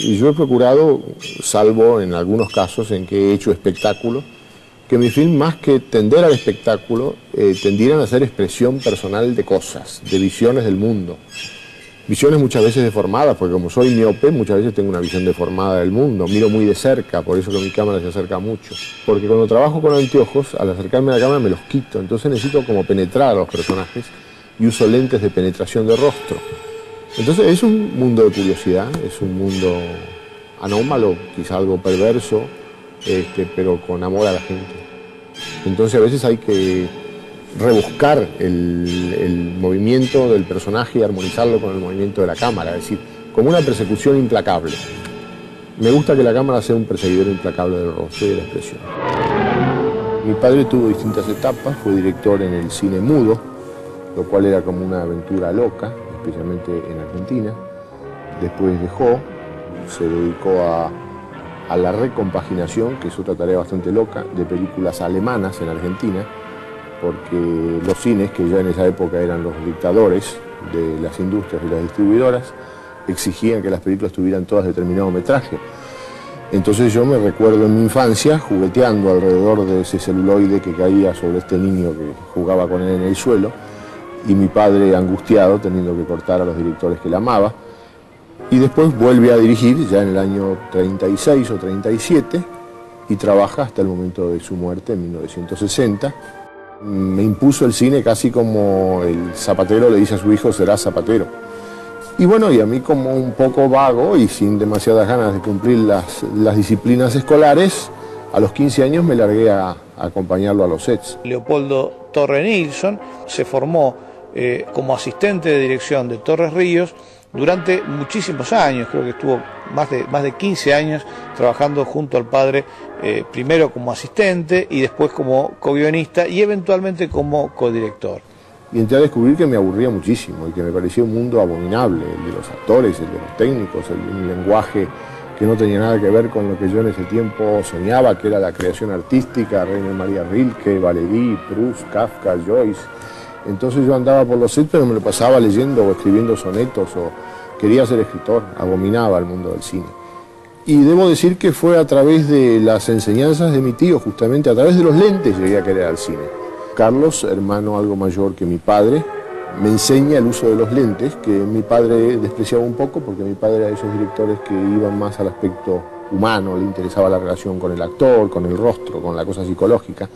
Y yo he procurado, salvo en algunos casos en que he hecho espectáculo, que mi film, más que tender al espectáculo, eh, tendieran a ser expresión personal de cosas, de visiones del mundo. Visiones muchas veces deformadas, porque como soy miope, muchas veces tengo una visión deformada del mundo. Miro muy de cerca, por eso que mi cámara se acerca mucho. Porque cuando trabajo con anteojos, al acercarme a la cámara me los quito, entonces necesito como penetrar a los personajes y uso lentes de penetración de rostro. Entonces es un mundo de curiosidad, es un mundo anómalo, quizá algo perverso, este, pero con amor a la gente. Entonces a veces hay que rebuscar el, movimiento del personaje y armonizarlo con el movimiento de la cámara, es decir, como una persecución implacable. Me gusta que la cámara sea un perseguidor implacable del rostro y de la expresión. Mi padre tuvo distintas etapas, fue director en el cine mudo, lo cual era como una aventura loca, especialmente en Argentina. Después dejó, se dedicó a, a la recompaginación, que es otra tarea bastante loca, de películas alemanas en Argentina, porque los cines, que ya en esa época eran los dictadores de las industrias y las distribuidoras, exigían que las películas tuvieran todas determinado metraje. Entonces yo me recuerdo en mi infancia jugueteando alrededor de ese celuloide que caía sobre este niño que jugaba con él en el suelo y mi padre angustiado teniendo que cortar a los directores que la amaba. Y después vuelve a dirigir ya en el año 36 o 37 y trabaja hasta el momento de su muerte en 1960 me impuso el cine casi como el zapatero le dice a su hijo, será zapatero. Y bueno, y a mí como un poco vago y sin demasiadas ganas de cumplir las, disciplinas escolares, a los 15 años me largué a, acompañarlo a los sets. Leopoldo Torre Nilsson se formó eh, como asistente de dirección de Torres Ríos durante muchísimos años, creo que estuvo más de, más de 15 años trabajando junto al padre, eh, primero como asistente y después como co-guionista y eventualmente como codirector. Y entré a descubrir que me aburría muchísimo y que me parecía un mundo abominable, el de los actores, el de los técnicos, el, un lenguaje que no tenía nada que ver con lo que yo en ese tiempo soñaba, que era la creación artística, Reina María Rilke, Valéry, Proust, Kafka, Joyce. Entonces yo andaba por los sets, pero me lo pasaba leyendo o escribiendo sonetos o quería ser escritor, abominaba el mundo del cine. Y debo decir que fue a través de las enseñanzas de mi tío, justamente a través de los lentes llegué a querer al cine. Carlos, hermano algo mayor que mi padre, me enseña el uso de los lentes, que mi padre despreciaba un poco, porque mi padre era de esos directores que iban más al aspecto humano, le interesaba la relación con el actor, con el rostro, con la cosa psicológica.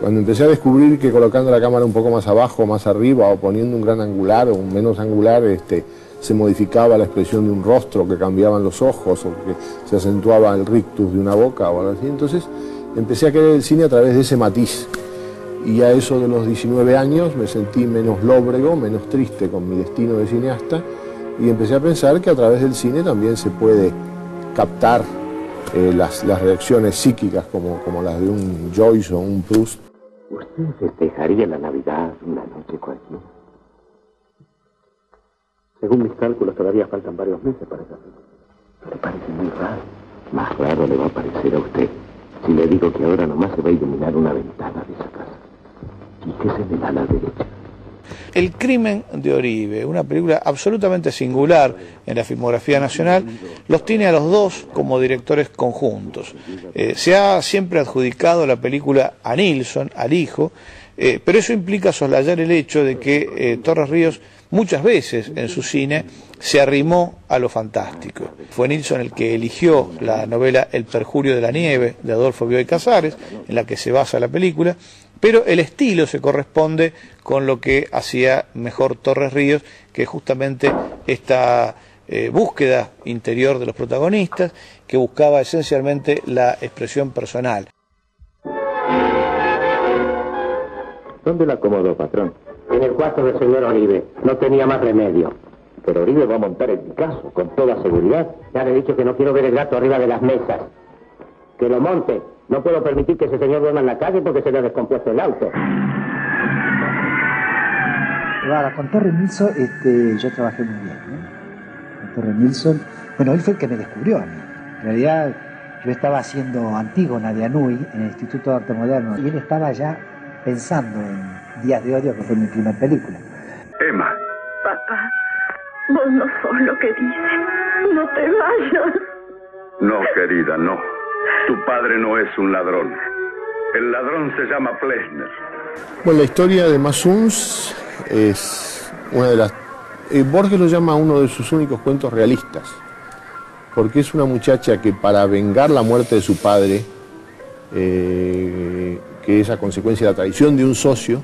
Cuando empecé a descubrir que colocando la cámara un poco más abajo, más arriba, o poniendo un gran angular o un menos angular, este, se modificaba la expresión de un rostro, que cambiaban los ojos, o que se acentuaba el rictus de una boca o algo así. Entonces empecé a querer el cine a través de ese matiz. Y a eso de los 19 años me sentí menos lóbrego, menos triste con mi destino de cineasta, y empecé a pensar que a través del cine también se puede captar eh, las, reacciones psíquicas como, como las de un Joyce o un Proust ¿Usted festejaría la Navidad una noche cualquiera? Según mis cálculos, todavía faltan varios meses para esa fecha. Me parece muy raro. Más raro le va a parecer a usted si le digo que ahora nomás se va a iluminar una ventana de esa casa. Y que se ve a la derecha. El crimen de Oribe, una película absolutamente singular en la filmografía nacional, los tiene a los dos como directores conjuntos. Eh, se ha siempre adjudicado la película a Nilsson, al hijo, eh, pero eso implica soslayar el hecho de que eh, Torres Ríos muchas veces en su cine se arrimó a lo fantástico. Fue Nilsson el que eligió la novela El perjurio de la nieve de Adolfo Bioy Casares, en la que se basa la película, pero el estilo se corresponde con lo que hacía mejor Torres Ríos, que es justamente esta eh, búsqueda interior de los protagonistas, que buscaba esencialmente la expresión personal. ¿Dónde la acomodó, patrón? En el cuarto del señor Oribe. No tenía más remedio. Pero Oribe va a montar el caso, con toda seguridad. Ya le he dicho que no quiero ver el gato arriba de las mesas. Que lo monte. No puedo permitir que ese señor duerma en la calle porque se le ha descompuesto el auto. Claro, con Torre Nilsson este, yo trabajé muy bien. Con Torre Nilsson, bueno, él fue el que me descubrió a mí. En realidad yo estaba haciendo Antígona de Anui en el Instituto de Arte Moderno y él estaba ya pensando en Días de Odio, que fue mi primera película. Emma. Papá, Vos no sos lo que dices. No te vayas. No, querida, no. Tu padre no es un ladrón. El ladrón se llama Plesner. Bueno, la historia de Masuns es una de las... eh, Borges lo llama uno de sus únicos cuentos realistas, porque es una muchacha que para vengar la muerte de su padre, eh, que es a consecuencia de la traición de un socio,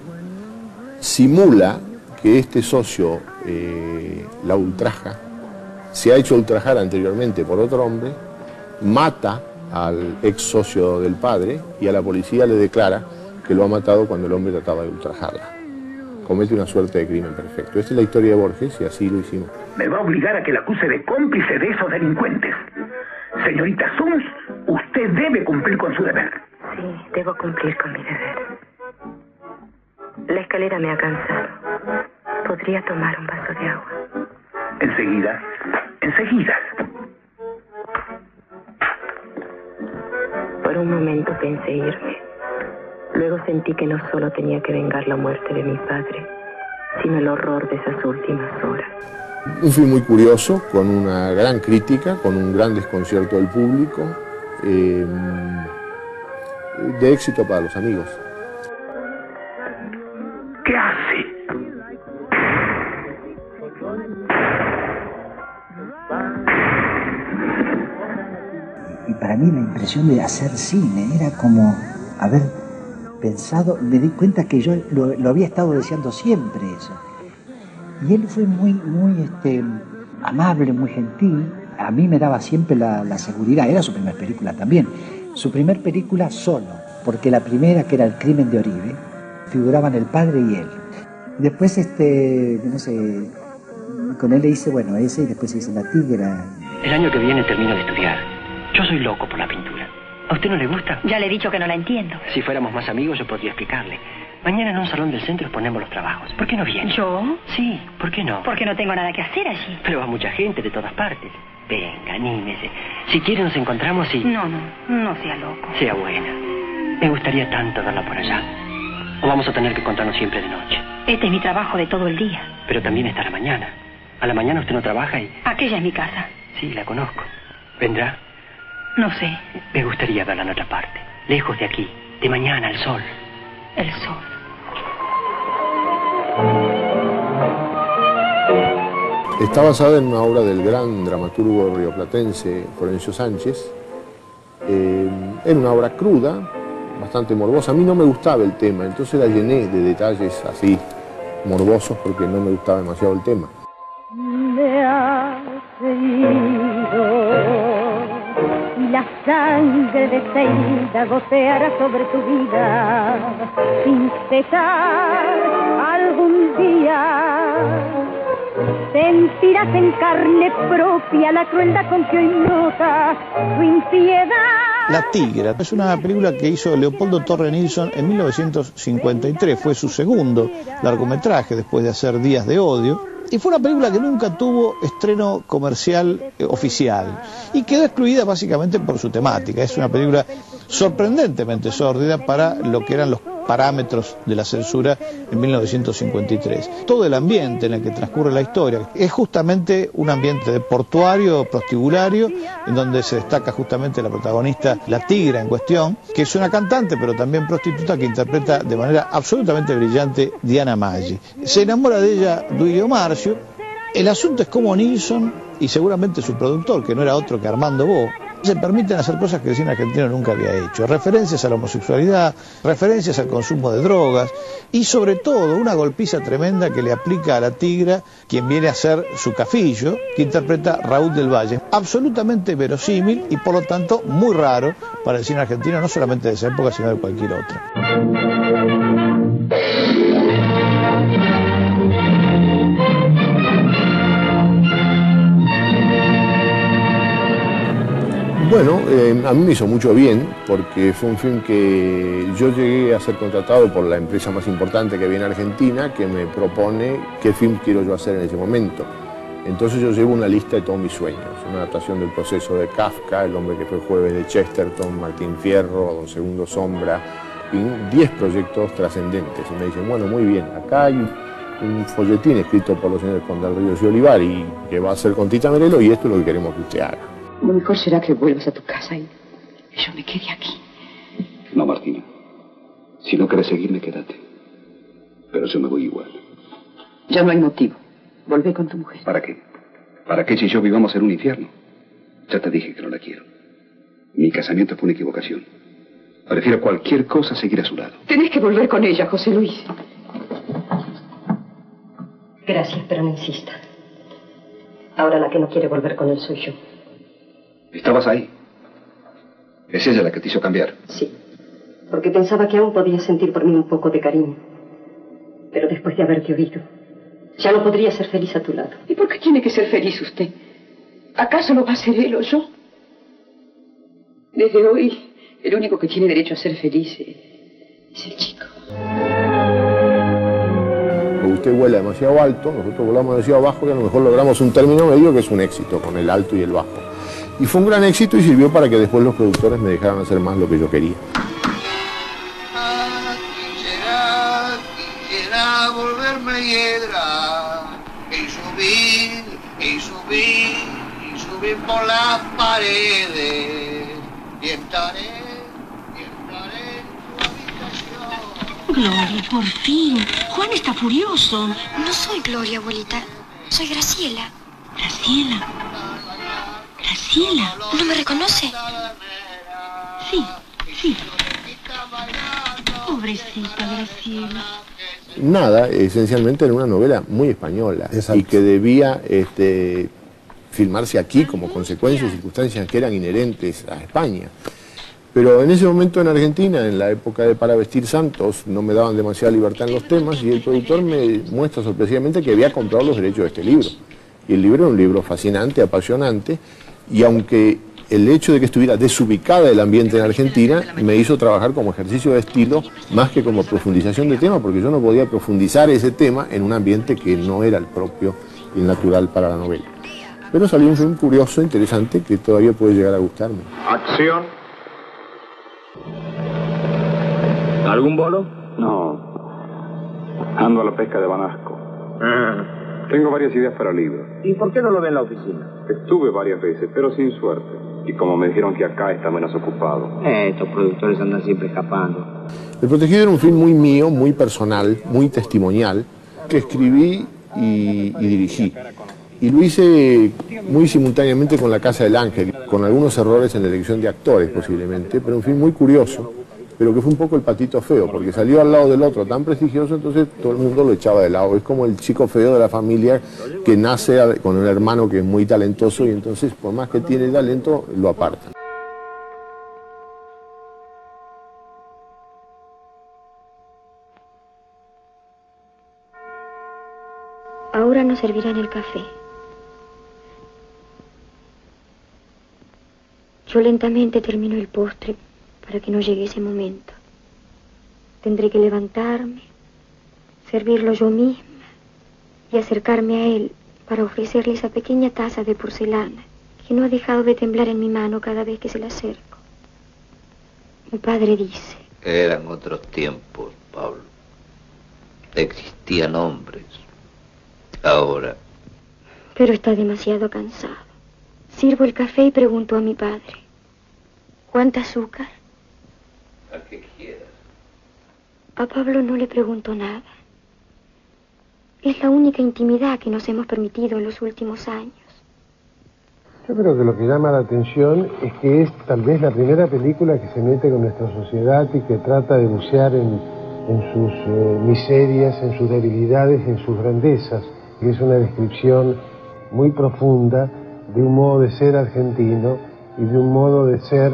simula que este socio eh, la ultraja, se ha hecho ultrajar anteriormente por otro hombre, mata al ex socio del padre y a la policía le declara que lo ha matado cuando el hombre trataba de ultrajarla. Comete una suerte de crimen perfecto. Esta es la historia de Borges y así lo hicimos. Me va a obligar a que la acuse de cómplice de esos delincuentes. Señorita Suns, usted debe cumplir con su deber. Sí, debo cumplir con mi deber. La escalera me ha cansado. ¿Podría tomar un vaso de agua? Enseguida, enseguida. Por un momento pensé irme. Luego sentí que no solo tenía que vengar la muerte de mi padre, sino el horror de esas últimas horas. Un film muy curioso, con una gran crítica, con un gran desconcierto del público, eh, de éxito para los amigos. Y para mí la impresión de hacer cine era como haber pensado, me di cuenta que yo lo, había estado deseando siempre eso. Y él fue muy, muy este, amable, muy gentil. A mí me daba siempre la, seguridad. Era su primera película también. Su primera película solo, porque la primera, que era El crimen de Oribe, figuraban el padre y él. Después, este, no sé, con él le hice, bueno, ese y después hice La Tigra. El año que viene termino de estudiar. Yo soy loco por la pintura. ¿A usted no le gusta? Ya le he dicho que no la entiendo. Si fuéramos más amigos yo podría explicarle. Mañana en un salón del centro exponemos los trabajos. ¿Por qué no viene? ¿Yo? Sí, ¿por qué no? Porque no tengo nada que hacer allí. Pero va mucha gente de todas partes. Venga, anímese. Si quiere nos encontramos y... No, no, no sea loco. Sea buena. Me gustaría tanto verla por allá. O vamos a tener que encontrarnos siempre de noche. Este es mi trabajo de todo el día. Pero también está la mañana. A la mañana usted no trabaja y... Aquella es mi casa. Sí, la conozco. ¿Vendrá? No sé, Me gustaría verla en otra parte. Lejos de aquí. De mañana, al sol. el sol. Está basada en una obra del gran dramaturgo rioplatense Florencio Sánchez. Eh, era una obra cruda, bastante morbosa. A mí no me gustaba el tema, entonces la llené de detalles así morbosos porque no me gustaba demasiado el tema. Sangre de Zelda goteará sobre tu vida sin cesar algún día sentirás en carne propia la crueldad con que hoy nota tu impiedad La Tigra es una película que hizo Leopoldo Torre Nilsson en 1953. Fue su segundo largometraje después de hacer Días de Odio. Y fue una película que nunca tuvo estreno comercial eh, oficial y quedó excluida básicamente por su temática. Es una película sorprendentemente sórdida para lo que eran los parámetros de la censura en 1953. Todo el ambiente en el que transcurre la historia es justamente un ambiente de portuario, prostibulario, en donde se destaca justamente la protagonista, la tigra en cuestión, que es una cantante pero también prostituta que interpreta de manera absolutamente brillante Diana Maggi. Se enamora de ella Duilio Marcio. El asunto es cómo Nilsson y seguramente su productor, que no era otro que Armando Bo, se permiten hacer cosas que el cine argentino nunca había hecho. Referencias a la homosexualidad, referencias al consumo de drogas y sobre todo una golpiza tremenda que le aplica a la tigra quien viene a ser su cafillo, que interpreta Raúl del Valle. Absolutamente verosímil y por lo tanto muy raro para el cine argentino, no solamente de esa época, sino de cualquier otra. Bueno, eh, a mí me hizo mucho bien porque fue un film que yo llegué a ser contratado por la empresa más importante que había en Argentina que me propone qué film quiero yo hacer en ese momento. Entonces yo llevo una lista de todos mis sueños, una adaptación del proceso de Kafka, El hombre que fue jueves de Chesterton, Martín Fierro, Don Segundo Sombra, y 10 proyectos trascendentes. Y me dicen, bueno, muy bien, acá hay un folletín escrito por los señores Conde Ríos y Olivar y que va a ser con Tita Merelo y esto es lo que queremos que usted haga. Lo mejor será que vuelvas a tu casa y yo me quede aquí. No, Martina. Si no quieres seguirme, quédate. Pero yo me voy igual. Ya no hay motivo. Volvé con tu mujer. ¿Para qué? ¿Para qué si yo vivamos en un infierno? Ya te dije que no la quiero. Mi casamiento fue una equivocación. Prefiero cualquier cosa seguir a su lado. Tenés que volver con ella, José Luis. Gracias, pero no insista. Ahora la que no quiere volver con él soy yo. Estabas ahí. Es ella la que te hizo cambiar. Sí, porque pensaba que aún podía sentir por mí un poco de cariño. Pero después de haberte oído, ya no podría ser feliz a tu lado. ¿Y por qué tiene que ser feliz usted? ¿Acaso lo va a ser él o yo? Desde hoy, el único que tiene derecho a ser feliz es el chico. Usted vuela demasiado alto, nosotros volamos demasiado bajo y a lo mejor logramos un término medio que es un éxito con el alto y el bajo. Y fue un gran éxito y sirvió para que después los productores me dejaran hacer más lo que yo quería. Quisiera, quisiera volverme hiedra y subir, y subir, y subir por las paredes y estaré, y estaré en tu habitación. Gloria, por fin. Juan está furioso. No soy Gloria, abuelita. Soy Graciela. Graciela. Graciela. ¿No me reconoce? Sí, sí. Pobrecita Graciela. Nada, esencialmente era una novela muy española y que debía este, filmarse aquí como consecuencia de circunstancias que eran inherentes a España. Pero en ese momento en Argentina, en la época de Para Vestir Santos, no me daban demasiada libertad en los temas y el productor me muestra sorpresivamente que había comprado los derechos de este libro. Y el libro era un libro fascinante, apasionante, y aunque el hecho de que estuviera desubicada el ambiente en Argentina me hizo trabajar como ejercicio de estilo más que como profundización de tema, porque yo no podía profundizar ese tema en un ambiente que no era el propio y el natural para la novela. Pero salió un film curioso, interesante, que todavía puede llegar a gustarme. Acción. ¿Algún bolo? No. Ando a la pesca de Banasco. Ah. Tengo varias ideas para libros. ¿Y por qué no lo ve en la oficina? Estuve varias veces, pero sin suerte. Y como me dijeron que acá está menos ocupado. Eh, estos productores andan siempre escapando. El Protegido era un film muy mío, muy personal, muy testimonial, que escribí y, y dirigí. Y lo hice muy simultáneamente con La Casa del Ángel, con algunos errores en la elección de actores posiblemente, pero un film muy curioso, pero que fue un poco el patito feo, porque salió al lado del otro tan prestigioso, entonces todo el mundo lo echaba de lado. Es como el chico feo de la familia que nace con un hermano que es muy talentoso y entonces por más que tiene talento, lo apartan. Ahora nos servirán el café. Yo lentamente termino el postre para que no llegue ese momento. Tendré que levantarme, servirlo yo misma y acercarme a él para ofrecerle esa pequeña taza de porcelana que no ha dejado de temblar en mi mano cada vez que se la acerco. Mi padre dice, Eran otros tiempos, Pablo. Existían hombres. Ahora, pero está demasiado cansado. Sirvo el café y pregunto a mi padre, ¿cuánta azúcar? Al que quieras. A Pablo no le pregunto nada. Es la única intimidad que nos hemos permitido en los últimos años. Yo creo que lo que llama la atención es que es tal vez la primera película que se mete con nuestra sociedad y que trata de bucear en, en sus eh, miserias, en sus debilidades, en sus grandezas. Y es una descripción muy profunda de un modo de ser argentino y de un modo de ser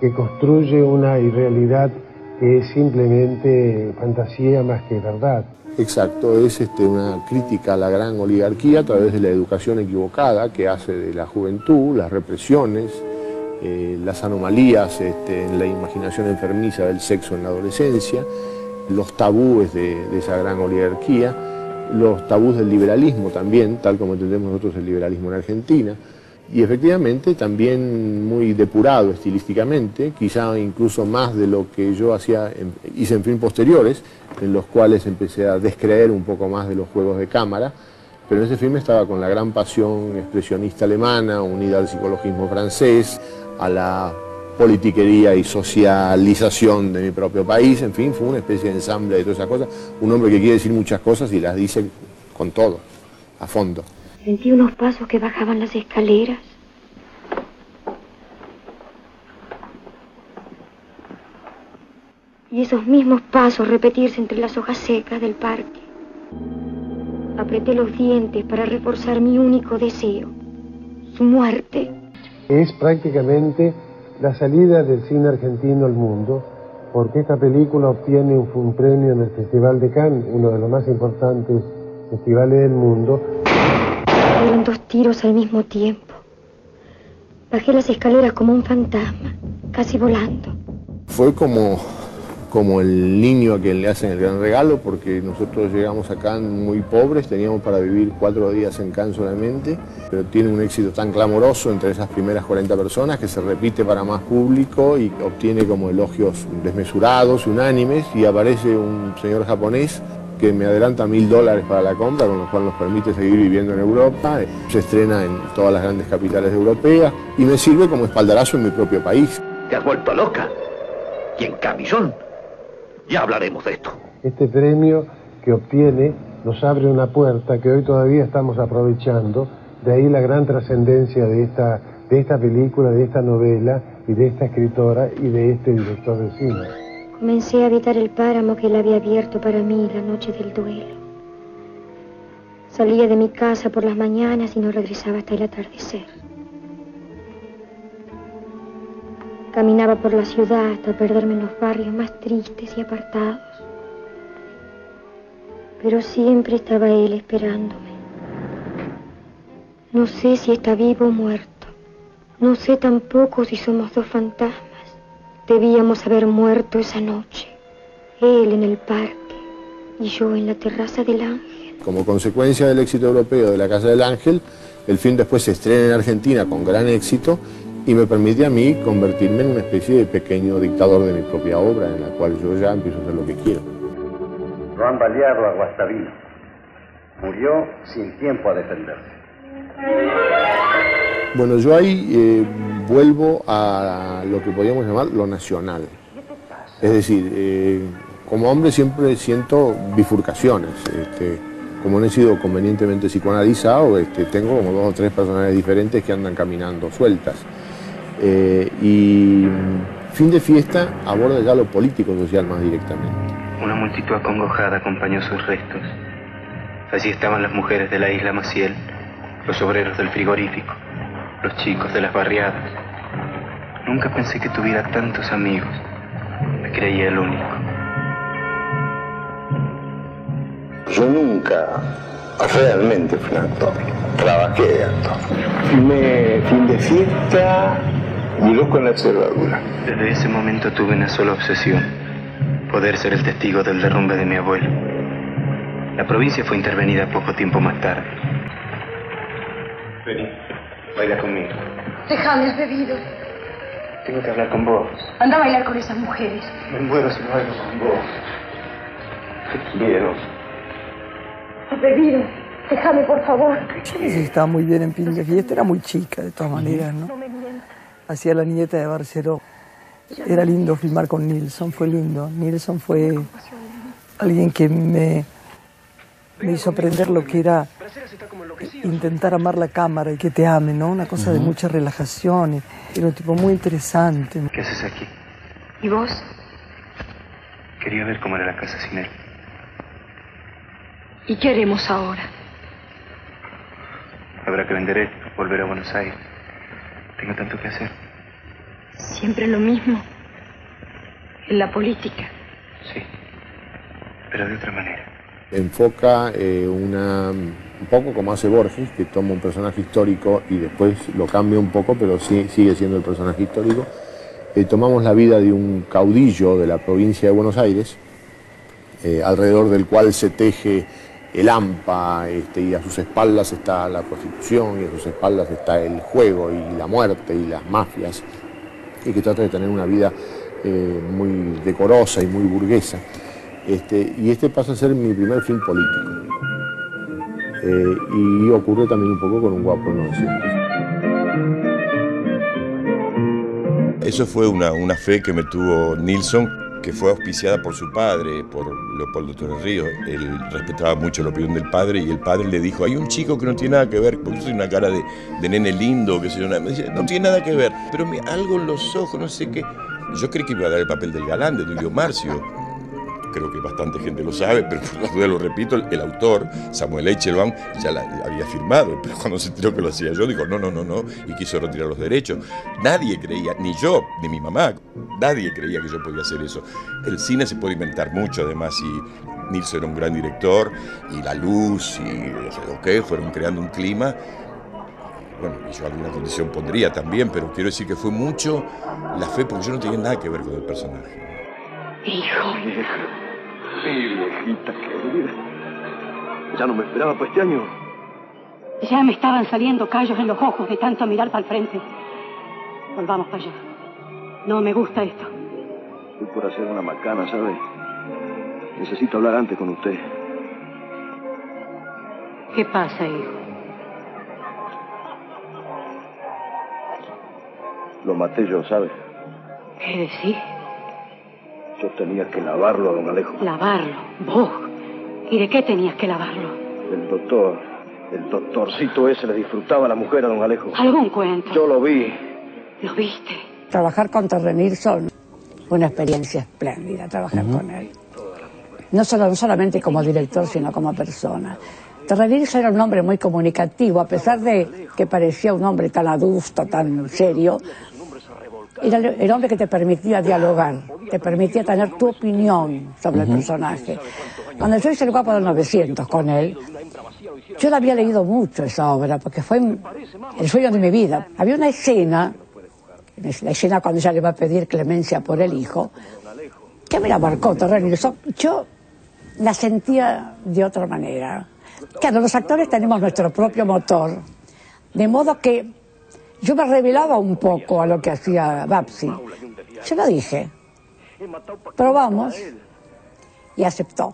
que construye una irrealidad que es simplemente fantasía más que verdad. Exacto, es este, una crítica a la gran oligarquía a través de la educación equivocada que hace de la juventud, las represiones, eh, las anomalías este, en la imaginación enfermiza del sexo en la adolescencia, los tabúes de, de esa gran oligarquía, los tabús del liberalismo también, tal como entendemos nosotros el liberalismo en Argentina. Y efectivamente también muy depurado estilísticamente, quizá incluso más de lo que yo hacía hice en films posteriores, en los cuales empecé a descreer un poco más de los juegos de cámara, pero en ese filme estaba con la gran pasión expresionista alemana, unida al psicologismo francés, a la politiquería y socialización de mi propio país, en fin, fue una especie de ensamble de todas esas cosas, un hombre que quiere decir muchas cosas y las dice con todo, a fondo. Sentí unos pasos que bajaban las escaleras. Y esos mismos pasos repetirse entre las hojas secas del parque. Apreté los dientes para reforzar mi único deseo, su muerte. Es prácticamente la salida del cine argentino al mundo, porque esta película obtiene un, premio en el Festival de Cannes, uno de los más importantes festivales del mundo. Fueron dos tiros al mismo tiempo. Bajé las escaleras como un fantasma, casi volando. Fue como, como el niño a quien le hacen el gran regalo, porque nosotros llegamos acá muy pobres, teníamos para vivir cuatro días en Cannes solamente, pero tiene un éxito tan clamoroso entre esas primeras 40 personas que se repite para más público y obtiene como elogios desmesurados, unánimes, y aparece un señor japonés que me adelanta mil dólares para la compra, con lo cual nos permite seguir viviendo en Europa. Se estrena en todas las grandes capitales europeas y me sirve como espaldarazo en mi propio país. ¿Te has vuelto loca? ¿Y en camisón? Ya hablaremos de esto. Este premio que obtiene nos abre una puerta que hoy todavía estamos aprovechando, de ahí la gran trascendencia de esta, de esta película, de esta novela y de esta escritora y de este director de cine. Comencé a habitar el páramo que él había abierto para mí la noche del duelo. Salía de mi casa por las mañanas y no regresaba hasta el atardecer. Caminaba por la ciudad hasta perderme en los barrios más tristes y apartados. Pero siempre estaba él esperándome. No sé si está vivo o muerto. No sé tampoco si somos dos fantasmas. Debíamos haber muerto esa noche. Él en el parque y yo en la terraza del ángel. Como consecuencia del éxito europeo de La Casa del Ángel, el film después se estrena en Argentina con gran éxito y me permite a mí convertirme en una especie de pequeño dictador de mi propia obra, en la cual yo ya empiezo a hacer lo que quiero. Lo han baleado a Guastavino. Murió sin tiempo a defenderse. Bueno, yo ahí eh, vuelvo a lo que podríamos llamar lo nacional. Es decir, eh, como hombre siempre siento bifurcaciones. Este, como no he sido convenientemente psicoanalizado, este, tengo como dos o tres personajes diferentes que andan caminando sueltas. Eh, y mm, fin de fiesta aborda ya lo político-social más directamente. Una multitud acongojada acompañó sus restos. Allí estaban las mujeres de la isla Maciel, los obreros del frigorífico, los chicos de las barriadas. Nunca pensé que tuviera tantos amigos. Me creía el único. Yo nunca realmente fui un actor. Trabajé de actor. Filmé fin de fiesta y loco en la observadura. Desde ese momento tuve una sola obsesión. Poder ser el testigo del derrumbe de mi abuelo. La provincia fue intervenida poco tiempo más tarde. Vení, baila conmigo. Déjame, has bebido. Tengo que hablar con vos. Anda a bailar con esas mujeres. Me muero si no bailo con vos. Te quiero. Has bebido. Déjame, por favor. Si estaba muy bien en Fin de Fiesta, era muy chica de todas maneras, ¿no? Hacía la nieta de Barceló. Era lindo filmar con Nilsson, fue lindo. Nilsson fue alguien que me, me hizo aprender lo que era intentar amar la cámara y que te ame, ¿no? Una cosa de mucha relajación. Era un tipo muy interesante. ¿Qué haces aquí? ¿Y vos? Quería ver cómo era la casa sin él. ¿Y qué haremos ahora? Habrá que vender esto, volver a Buenos Aires. Tengo tanto que hacer. Siempre lo mismo. En la política. Sí, pero de otra manera. enfoca eh, una, un poco como hace Borges, que toma un personaje histórico y después lo cambia un poco, pero sí- sigue siendo el personaje histórico. Eh, tomamos la vida de un caudillo de la provincia de Buenos Aires, eh, alrededor del cual se teje el AMPA, este, y a sus espaldas está la prostitución, y a sus espaldas está el juego, y la muerte, y las mafias, y que trata de tener una vida eh, muy decorosa y muy burguesa. Este, y este pasa a ser mi primer film político. Eh, y ocurre también un poco con un guapo en 900. Eso fue una, una fe que me tuvo Nilsson, que fue auspiciada por su padre, por Leopoldo Torres Ríos. Él respetaba mucho la opinión del padre y el padre le dijo, hay un chico que no tiene nada que ver, porque yo soy una cara de, de nene lindo, que sé yo, me dice, no tiene nada que ver, pero me, algo en los ojos, no sé qué. Yo creí que iba a dar el papel del galán, de Tulio Marcio. Creo que bastante gente lo sabe, pero por la duda lo repito, el, autor, Samuel Eichelbaum, ya había firmado, pero cuando se enteró que lo hacía yo, dijo, no, no, no, no, y quiso retirar los derechos. Nadie creía, ni yo, ni mi mamá, nadie creía que yo podía hacer eso. El cine se puede inventar mucho, además, y Nilsson era un gran director, y la luz, y lo que fueron creando un clima bueno, yo alguna condición pondría también, pero quiero decir que fue mucho la fe, porque yo no tenía nada que ver con el personaje. Hijo. Mi viejita querida. Ya no me esperaba para este año. Ya me estaban saliendo callos en los ojos de tanto mirar para el frente. Volvamos para allá. No me gusta esto. Estoy por hacer una macana, ¿sabe? Necesito hablar antes con usted. ¿Qué pasa, hijo? Lo maté yo, ¿sabe? ¿Qué decís? Yo tenía que lavarlo a don Alejo. Lavarlo. ¿Vos? ¿Y de qué tenías que lavarlo? El doctor, el doctorcito ese le disfrutaba a la mujer a don Alejo. ¿Algún cuento? Yo lo vi. ¿Lo viste? Trabajar con Terry Nilsson fue una experiencia espléndida, trabajar con él. No, solo, no solamente como director, sino como persona. Terry Nilsson era un hombre muy comunicativo, a pesar de que parecía un hombre tan adusto, tan serio. Era el, hombre que te permitía dialogar, te permitía tener tu opinión sobre el personaje. Cuando yo hice el guapo del 900 con él, yo la había leído mucho esa obra, porque fue el sueño de mi vida. Había una escena, la escena cuando ella le va a pedir clemencia por el hijo, que me la marcó Terry Yo la sentía de otra manera. Claro, los actores tenemos nuestro propio motor, de modo que yo me revelaba un poco a lo que hacía Babsi. Yo lo dije, probamos y aceptó.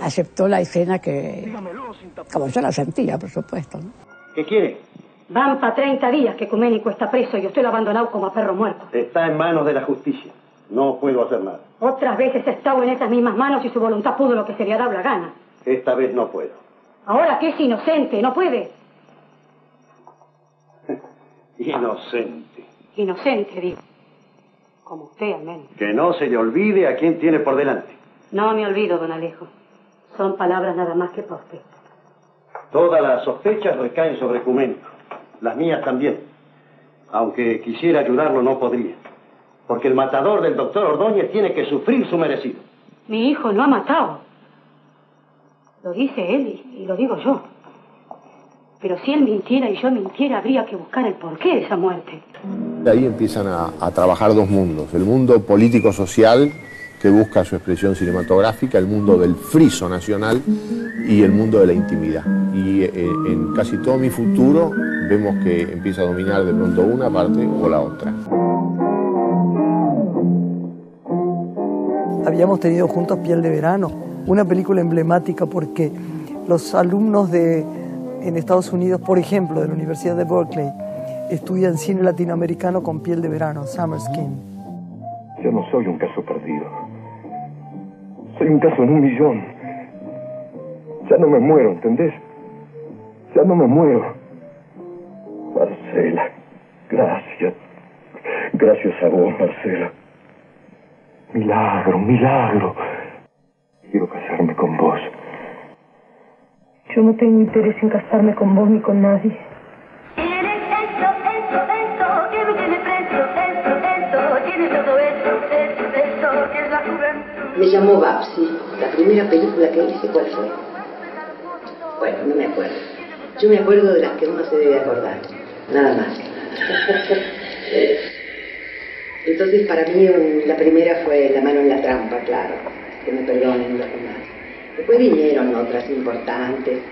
Aceptó la escena que, como yo la sentía, por supuesto. ¿no? ¿Qué quiere? Van para 30 días que Ecuménico está preso y usted lo ha abandonado como a perro muerto. Está en manos de la justicia. No puedo hacer nada. Otras veces he estado en esas mismas manos y su voluntad pudo lo que se le ha dado la gana. Esta vez no puedo. Ahora que es inocente, no puede. Inocente. Inocente, digo. Como usted, al menos. Que no se le olvide a quién tiene por delante. No me olvido, don Alejo. Son palabras nada más que para usted. Todas las sospechas recaen sobre Ecuménico. Las mías también. Aunque quisiera ayudarlo, no podría. Porque el matador del doctor Ordóñez tiene que sufrir su merecido. Mi hijo no ha matado. Lo dice él y, y lo digo yo. Pero si él mintiera y yo mintiera, habría que buscar el porqué de esa muerte. De ahí empiezan a, a trabajar dos mundos. El mundo político-social, que busca su expresión cinematográfica, el mundo del friso nacional y el mundo de la intimidad. Y eh, en casi todo mi futuro vemos que empieza a dominar de pronto una parte o la otra. Habíamos tenido juntos Piel de Verano, una película emblemática porque los alumnos de, en Estados Unidos, por ejemplo, de la Universidad de Berkeley, estudian cine latinoamericano con Piel de Verano, Summer Skin. Yo no soy un caso perdido. Soy un caso en un millón. Ya no me muero, ¿entendés? Ya no me muero. Marcela, gracias. Gracias a vos, Marcela. Milagro, milagro. Quiero casarme con vos. Yo no tengo interés en casarme con vos ni con nadie. Me llamó Babsi. La primera película que hice, ¿cuál fue? Bueno, no me acuerdo. Yo me acuerdo de las que uno se debe acordar. Nada más. Entonces, para mí, la primera fue La mano en la trampa, claro. Que me perdonen los demás. Después vinieron otras importantes.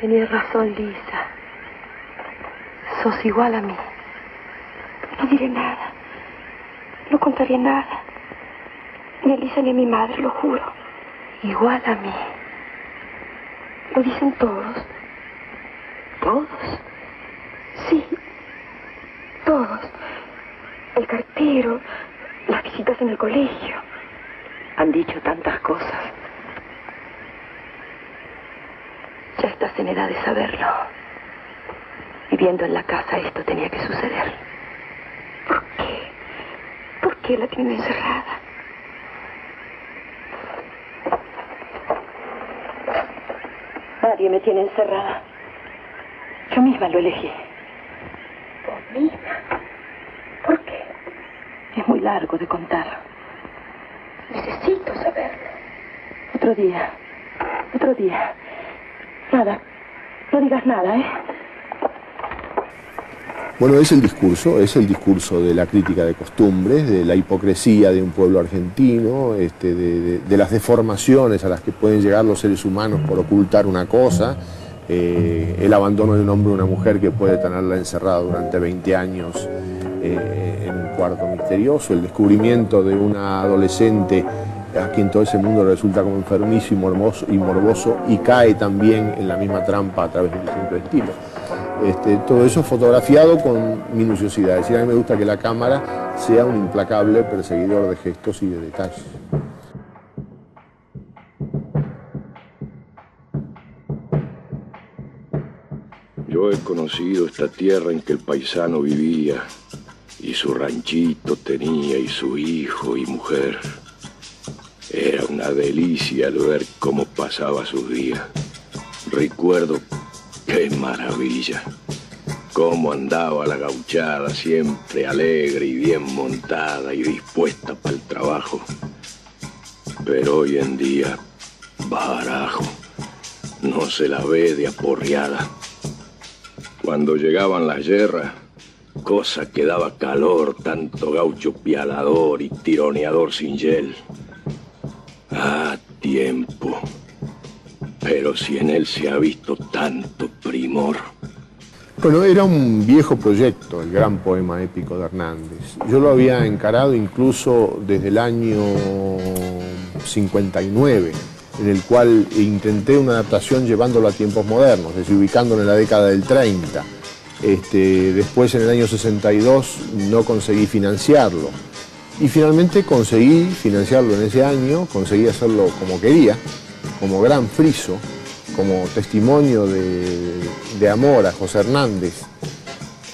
Tenías razón, Lisa. Sos igual a mí. No diré nada. No contaré nada. Ni a Lisa ni a mi madre, lo juro. Igual a mí. Lo dicen todos. ¿Todos? Sí. Todos. El cartero, las visitas en el colegio. Han dicho tantas cosas. Ya estás en edad de saberlo. Viviendo en la casa esto tenía que suceder. ¿Por qué? ¿Por qué la tienen encerrada? Nadie me tiene encerrada. Yo misma lo elegí. ¿Vos misma? ¿Por qué? Es muy largo de contar. Necesito saberlo. Otro día. Otro día. Nada. No digas nada, ¿eh? Bueno, es el discurso, es el discurso de la crítica de costumbres, de la hipocresía de un pueblo argentino, este, de, de- las deformaciones a las que pueden llegar los seres humanos por ocultar una cosa, eh, el abandono de un hombre o una mujer que puede tenerla encerrada durante 20 años eh, en un cuarto misterioso, el descubrimiento de una adolescente a quien todo ese mundo resulta como enfermizo y morboso, y cae también en la misma trampa a través de un distinto estilo. Este, todo eso fotografiado con minuciosidad. Es decir, a mí me gusta que la cámara sea un implacable perseguidor de gestos y de detalles. Yo he conocido esta tierra en que el paisano vivía y su ranchito tenía y su hijo y mujer. Era una delicia al ver cómo pasaba sus días. Recuerdo qué maravilla. Cómo andaba la gauchada, siempre alegre y bien montada y dispuesta para el trabajo. Pero hoy en día, barajo, no se la ve de aporreada. Cuando llegaban las guerras, cosa que daba calor, tanto gaucho pialador y tironeador sin gel. Tiempo. Pero si en él se ha visto tanto primor. Bueno, era un viejo proyecto, el gran poema épico de Hernández. Yo lo había encarado incluso desde el año 59, en el cual intenté una adaptación llevándolo a tiempos modernos, es en la década del 30. Este, después, en el año 62, no conseguí financiarlo. Y finalmente conseguí financiarlo en ese año, conseguí hacerlo como quería, como gran friso, como testimonio de, amor a José Hernández.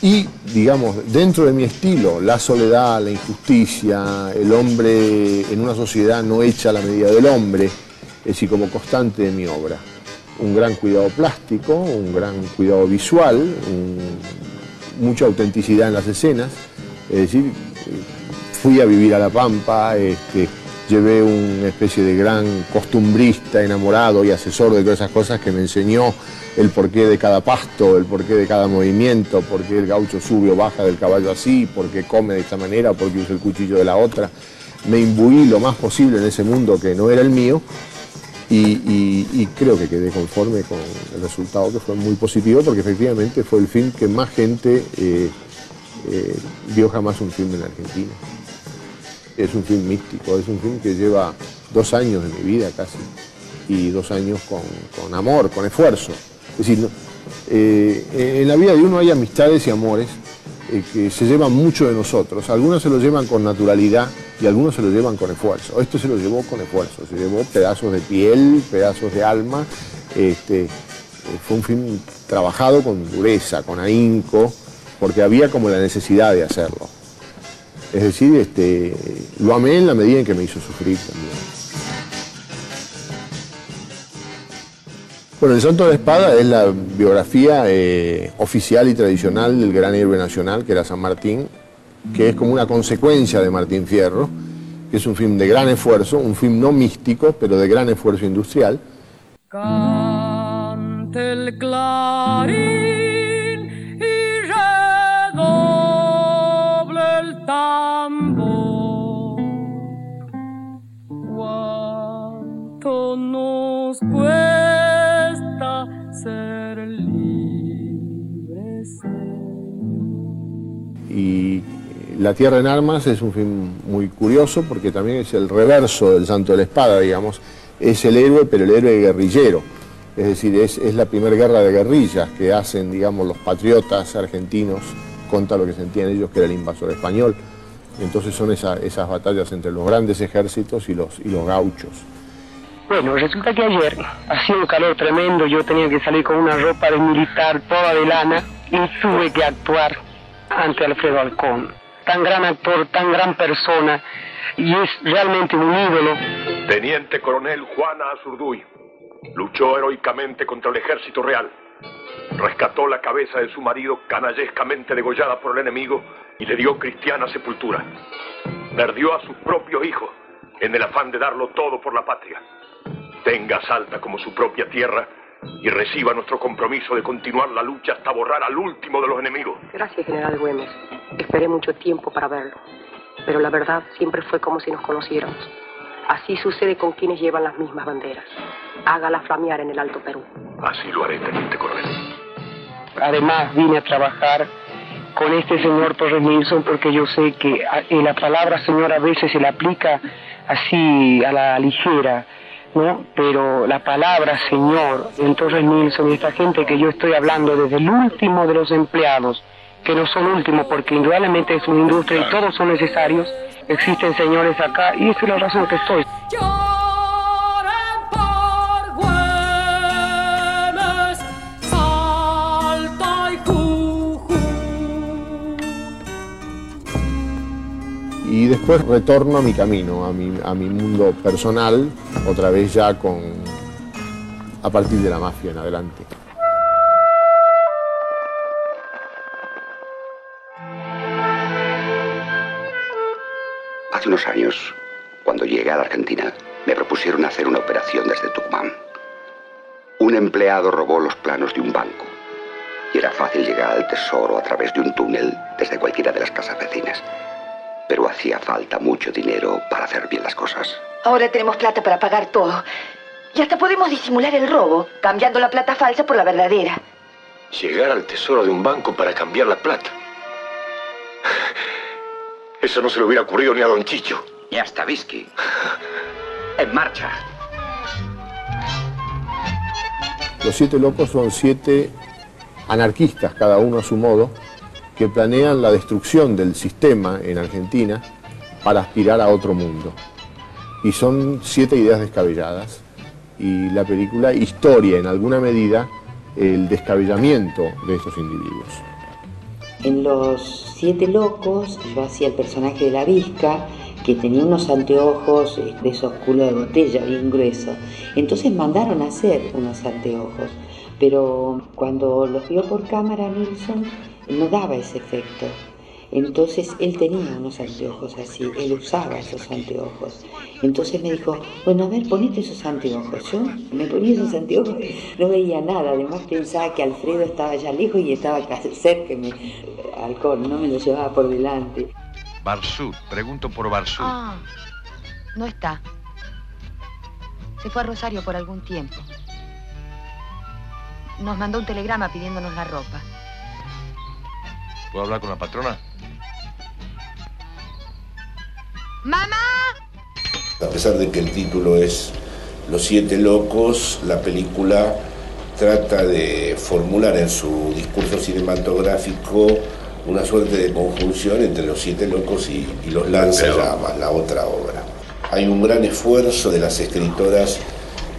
Y, digamos, dentro de mi estilo, la soledad, la injusticia, el hombre en una sociedad no hecha a la medida del hombre, es decir, como constante de mi obra. Un gran cuidado plástico, un gran cuidado visual, mucha autenticidad en las escenas, es decir, fui a vivir a La Pampa, este, llevé una especie de gran costumbrista, enamorado y asesor de todas esas cosas que me enseñó el porqué de cada pasto, el porqué de cada movimiento, por qué el gaucho sube o baja del caballo así, por qué come de esta manera, por qué usa el cuchillo de la otra. Me imbuí lo más posible en ese mundo que no era el mío y, creo que quedé conforme con el resultado que fue muy positivo porque efectivamente fue el film que más gente eh, eh, vio jamás un film en Argentina. Es un film místico, es un film que lleva dos años de mi vida casi y dos años con, con amor, con esfuerzo. Es decir, eh, en la vida de uno hay amistades y amores eh, que se llevan mucho de nosotros. Algunos se lo llevan con naturalidad y algunos se lo llevan con esfuerzo. Esto se lo llevó con esfuerzo, se llevó pedazos de piel, pedazos de alma. Este, eh, fue un film trabajado con dureza, con ahínco, porque había como la necesidad de hacerlo. Es decir, este, lo amé en la medida en que me hizo sufrir también. Bueno, El Santo de Espada es la biografía eh, oficial y tradicional del gran héroe nacional, que era San Martín, que es como una consecuencia de Martín Fierro, que es un film de gran esfuerzo, un film no místico, pero de gran esfuerzo industrial. Cante el clarín Y La Tierra en Armas es un film muy curioso porque también es el reverso del Santo de la Espada, digamos. Es el héroe, pero el héroe guerrillero. Es decir, es, la primera guerra de guerrillas que hacen, digamos, los patriotas argentinos contra lo que sentían ellos que era el invasor español. Entonces son esa- esas batallas entre los grandes ejércitos y los, y los gauchos. Bueno, resulta que ayer hacía un calor tremendo, yo tenía que salir con una ropa de militar toda de lana y tuve que actuar ante Alfredo Alcón. Tan gran actor, tan gran persona y es realmente un ídolo. Teniente coronel Juana Azurduy luchó heroicamente contra el ejército real. Rescató la cabeza de su marido canallescamente degollada por el enemigo y le dio cristiana sepultura. Perdió a su propio hijo en el afán de darlo todo por la patria. Tenga Salta como su propia tierra y reciba nuestro compromiso de continuar la lucha hasta borrar al último de los enemigos. Gracias, general Güemes. Esperé mucho tiempo para verlo. Pero la verdad siempre fue como si nos conociéramos. Así sucede con quienes llevan las mismas banderas. Hágala flamear en el Alto Perú. Así lo haré, teniente coronel. Además vine a trabajar con este señor Torres Nilsson porque yo sé que a- eh, la palabra señor a veces se le aplica así a la ligera, ¿no? Pero la palabra señor en Torres Nilsson y esta gente que yo estoy hablando desde el último de los empleados, que no son últimos porque indudablemente es una industria y todos son necesarios, existen señores acá y esa es la razón que estoy. Y después retorno a mi camino, a mi, a mi mundo personal, otra vez ya con a partir de la mafia en adelante. Hace unos años, cuando llegué a la Argentina, me propusieron hacer una operación desde Tucumán. Un empleado robó los planos de un banco y era fácil llegar al tesoro a través de un túnel desde cualquiera de las casas vecinas. Pero hacía falta mucho dinero para hacer bien las cosas. Ahora tenemos plata para pagar todo. Y hasta podemos disimular el robo, cambiando la plata falsa por la verdadera. Llegar al tesoro de un banco para cambiar la plata. Eso no se le hubiera ocurrido ni a Don Chicho. Y hasta whisky. En marcha. Los siete locos son siete anarquistas, cada uno a su modo, que planean la destrucción del sistema en Argentina para aspirar a otro mundo. Y son siete ideas descabelladas. Y la película historia en alguna medida el descabellamiento de estos individuos. En Los Siete Locos yo hacía el personaje de la Visca, que tenía unos anteojos de esos culos de botella bien gruesos. Entonces mandaron a hacer unos anteojos, pero cuando los vio por cámara Nilsson no daba ese efecto. Entonces él tenía unos anteojos así, él usaba esos anteojos. Entonces me dijo, bueno, a ver, ponete esos anteojos. Yo me ponía esos anteojos, no veía nada. Además pensaba que Alfredo estaba allá lejos y estaba cerca, me, alcohol, no me lo llevaba por delante. Barsud, pregunto por Barsud. Ah, no está. Se fue a Rosario por algún tiempo. Nos mandó un telegrama pidiéndonos la ropa. ¿Puedo hablar con la patrona? ¡Mamá! A pesar de que el título es Los Siete Locos, la película trata de formular en su discurso cinematográfico una suerte de conjunción entre Los Siete Locos y, y Los Lanzallamas, la otra obra. Hay un gran esfuerzo de las escritoras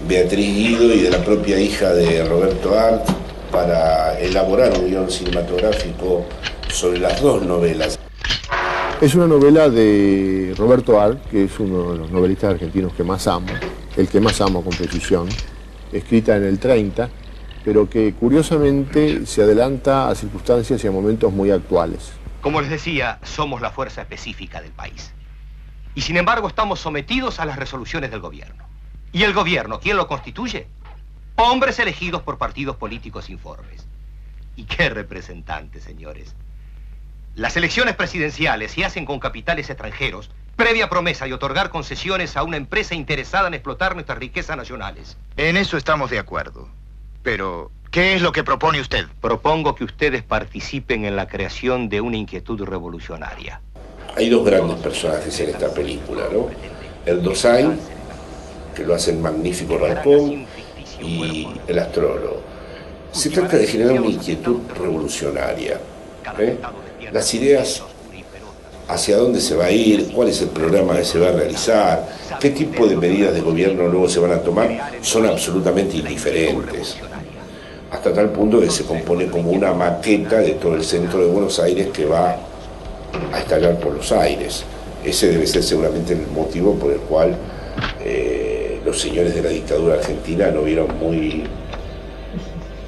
Beatriz Guido y de la propia hija de Roberto Art para elaborar un guion cinematográfico sobre las dos novelas. Es una novela de Roberto Ar, que es uno de los novelistas argentinos que más amo, el que más amo con precisión, escrita en el 30, pero que curiosamente se adelanta a circunstancias y a momentos muy actuales. Como les decía, somos la fuerza específica del país. Y sin embargo estamos sometidos a las resoluciones del gobierno. ¿Y el gobierno quién lo constituye? Hombres elegidos por partidos políticos informes. ¿Y qué representantes, señores? Las elecciones presidenciales se hacen con capitales extranjeros, previa promesa de otorgar concesiones a una empresa interesada en explotar nuestras riquezas nacionales. En eso estamos de acuerdo. Pero, ¿Qué es lo que propone usted? Propongo que ustedes participen en la creación de una inquietud revolucionaria. Hay dos grandes personajes en esta película, ¿no? El Dosain, que lo hace el magnífico Ralcón, y el astrólogo. Se trata de generar una inquietud revolucionaria. ¿eh? Las ideas hacia dónde se va a ir, cuál es el programa que se va a realizar, qué tipo de medidas de gobierno luego se van a tomar, son absolutamente indiferentes. Hasta tal punto que se compone como una maqueta de todo el centro de Buenos Aires que va a estallar por los aires. Ese debe ser seguramente el motivo por el cual eh, los señores de la dictadura argentina no vieron muy,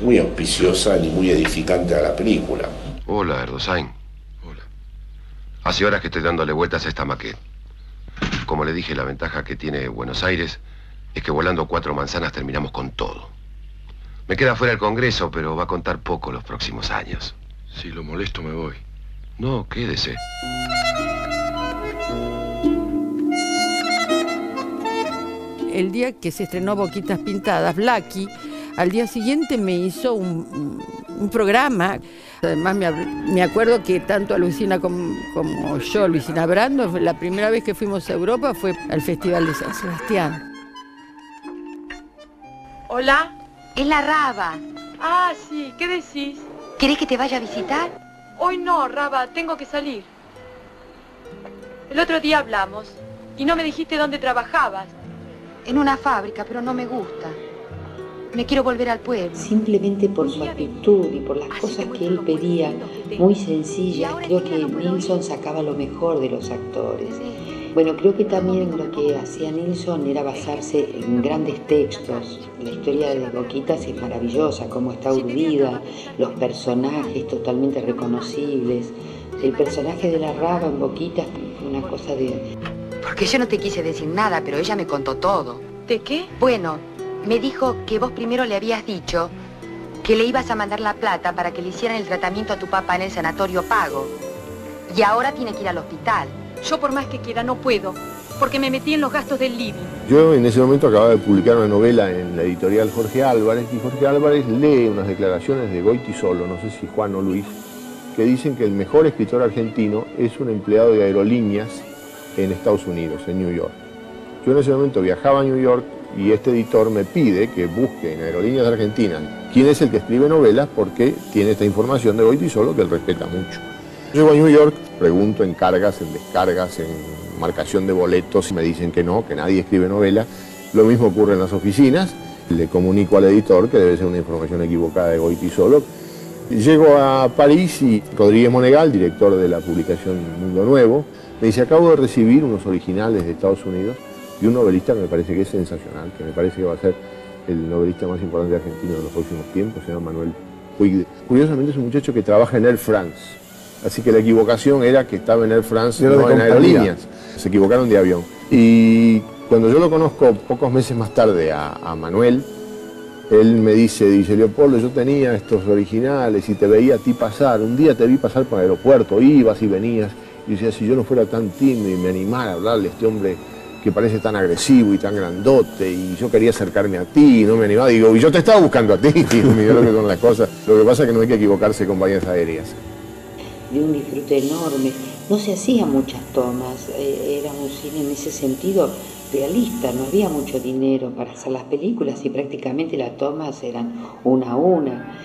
muy auspiciosa ni muy edificante a la película. Hola, Erdosain. Hace horas que estoy dándole vueltas a esta maqueta. Como le dije, la ventaja que tiene Buenos Aires es que volando cuatro manzanas terminamos con todo. Me queda fuera el Congreso, pero va a contar poco los próximos años. Si lo molesto me voy. No, quédese. El día que se estrenó Boquitas Pintadas, Blacky, al día siguiente me hizo un, un programa. Además me, me, acuerdo que tanto a Luisina como, como, yo, Luisina Brando, la primera vez que fuimos a Europa fue al Festival de San Sebastián. Hola. Es la Raba. Ah, sí, ¿qué decís? ¿Querés que te vaya a visitar? Hoy no, Raba, tengo que salir. El otro día hablamos y no me dijiste dónde trabajabas. En una fábrica, pero no me gusta. Me quiero volver al pueblo. Simplemente por su actitud y por las cosas que él pedía, muy sencillas, creo que Nilsson sacaba lo mejor de los actores. Bueno, creo que también lo que hacía Nilsson era basarse en grandes textos. La historia de Boquitas es maravillosa, cómo está urdida, los personajes totalmente reconocibles. El personaje de la raba en Boquitas fue una cosa de... Porque yo no te quise decir nada, pero ella me contó todo. ¿De qué? Bueno, me dijo que vos primero le habías dicho que le ibas a mandar la plata para que le hicieran el tratamiento a tu papá en el sanatorio pago. Y ahora tiene que ir al hospital. Yo por más que quiera no puedo, porque me metí en los gastos del living. Yo en ese momento acababa de publicar una novela en la editorial Jorge Álvarez y Jorge Álvarez lee unas declaraciones de Goiti Solo, no sé si Juan o Luis, que dicen que el mejor escritor argentino es un empleado de aerolíneas en Estados Unidos, en New York. Yo en ese momento viajaba a New York y este editor me pide que busque en Aerolíneas Argentinas quién es el que escribe novelas porque tiene esta información de Goiti Solo que él respeta mucho. Llego a New York, pregunto en cargas, en descargas, en marcación de boletos y me dicen que no, que nadie escribe novela. Lo mismo ocurre en las oficinas. Le comunico al editor que debe ser una información equivocada de Goiti Solo. Llego a París y Rodríguez Monegal, director de la publicación Mundo Nuevo, me dice, acabo de recibir unos originales de Estados Unidos y un novelista que me parece que es sensacional, que me parece que va a ser el novelista más importante argentino de los próximos tiempos, se llama Manuel Puig. Curiosamente es un muchacho que trabaja en Air France, así que la equivocación era que estaba en Air France, no en aerolíneas. Se equivocaron de avión. Y cuando yo lo conozco pocos meses más tarde a, a Manuel, él me dice, dice, Leopoldo, yo tenía estos originales y te veía a ti pasar, un día te vi pasar por el aeropuerto, ibas y venías, y decía, si yo no fuera tan tímido y me animara a hablarle a este hombre que parece tan agresivo y tan grandote, y yo quería acercarme a ti, y no me animaba, digo, y yo te estaba buscando a ti, y mirá lo que son las cosas. Lo que pasa es que no hay que equivocarse con compañías aéreas. de un disfrute enorme. No se hacían muchas tomas, eh, era un cine en ese sentido realista, no había mucho dinero para hacer las películas y prácticamente las tomas eran una a una.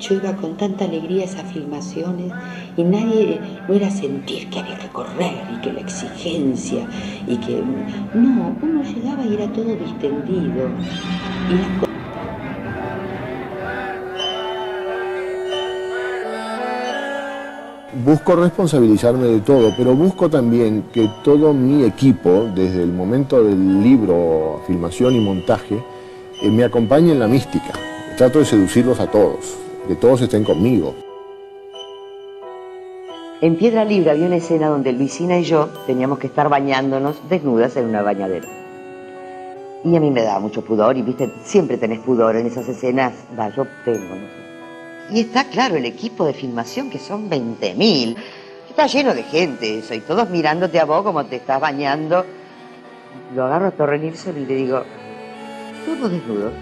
Yo iba con tanta alegría a esas filmaciones y nadie, no era sentir que había que correr y que la exigencia y que... No, uno llegaba y era todo distendido. Busco responsabilizarme de todo, pero busco también que todo mi equipo, desde el momento del libro, filmación y montaje, eh, me acompañe en la mística. Trato de seducirlos a todos, que todos estén conmigo. En Piedra Libre había una escena donde Luisina y yo teníamos que estar bañándonos desnudas en una bañadera. Y a mí me daba mucho pudor, y viste, siempre tenés pudor en esas escenas. Va, yo tengo, no sé. Y está claro, el equipo de filmación, que son 20.000. Está lleno de gente eso, y todos mirándote a vos como te estás bañando. Lo agarro a Torre Nilsson y le digo, todos desnudos.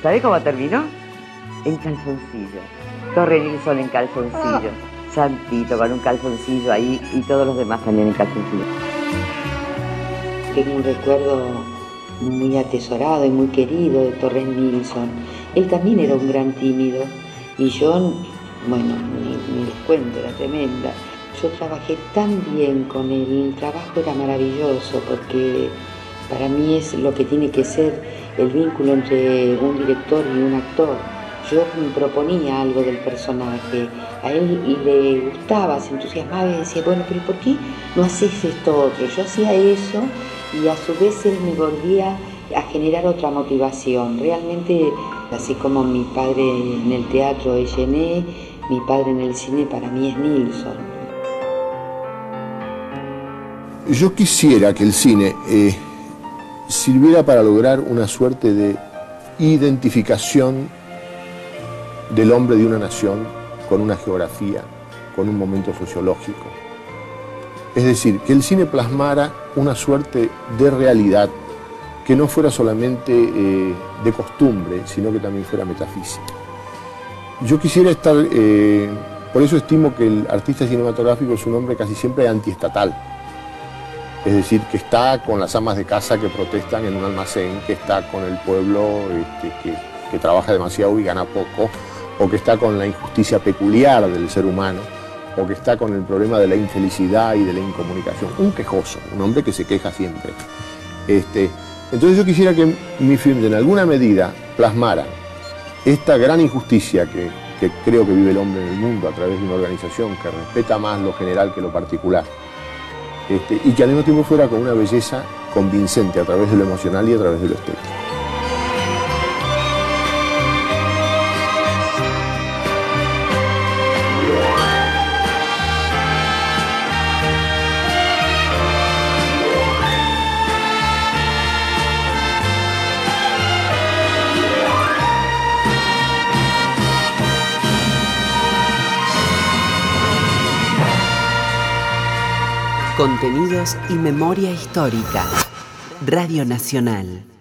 ¿Sabés cómo terminó? En calzoncillo. Torre Nilsson en calzoncillo. Santito con un calzoncillo ahí y todos los demás también en calzoncillo. Tengo un recuerdo muy atesorado y muy querido de Torres Nilsson. Él también era un gran tímido y yo, bueno, ni, ni les cuento, era tremenda. Yo trabajé tan bien con él, el trabajo era maravilloso porque para mí es lo que tiene que ser el vínculo entre un director y un actor. Yo me proponía algo del personaje, a él le gustaba, se entusiasmaba y decía, bueno, pero ¿por qué no haces esto otro? Yo hacía eso y a su vez él me volvía a generar otra motivación. Realmente, así como mi padre en el teatro es Gené, mi padre en el cine para mí es Nilsson. Yo quisiera que el cine eh, sirviera para lograr una suerte de identificación del hombre de una nación con una geografía, con un momento sociológico. Es decir, que el cine plasmara una suerte de realidad que no fuera solamente eh, de costumbre, sino que también fuera metafísica. Yo quisiera estar, eh, por eso estimo que el artista cinematográfico es un hombre casi siempre antiestatal, es decir, que está con las amas de casa que protestan en un almacén, que está con el pueblo este, que, que trabaja demasiado y gana poco, o que está con la injusticia peculiar del ser humano, o que está con el problema de la infelicidad y de la incomunicación. Un quejoso, un hombre que se queja siempre. Este, entonces yo quisiera que mi film en alguna medida plasmara esta gran injusticia que, creo que vive el hombre en el mundo a través de una organización que respeta más lo general que lo particular. Este, y que al mismo tiempo fuera con una belleza convincente a través de lo emocional y a través de lo estético. Y memoria histórica. Radio Nacional.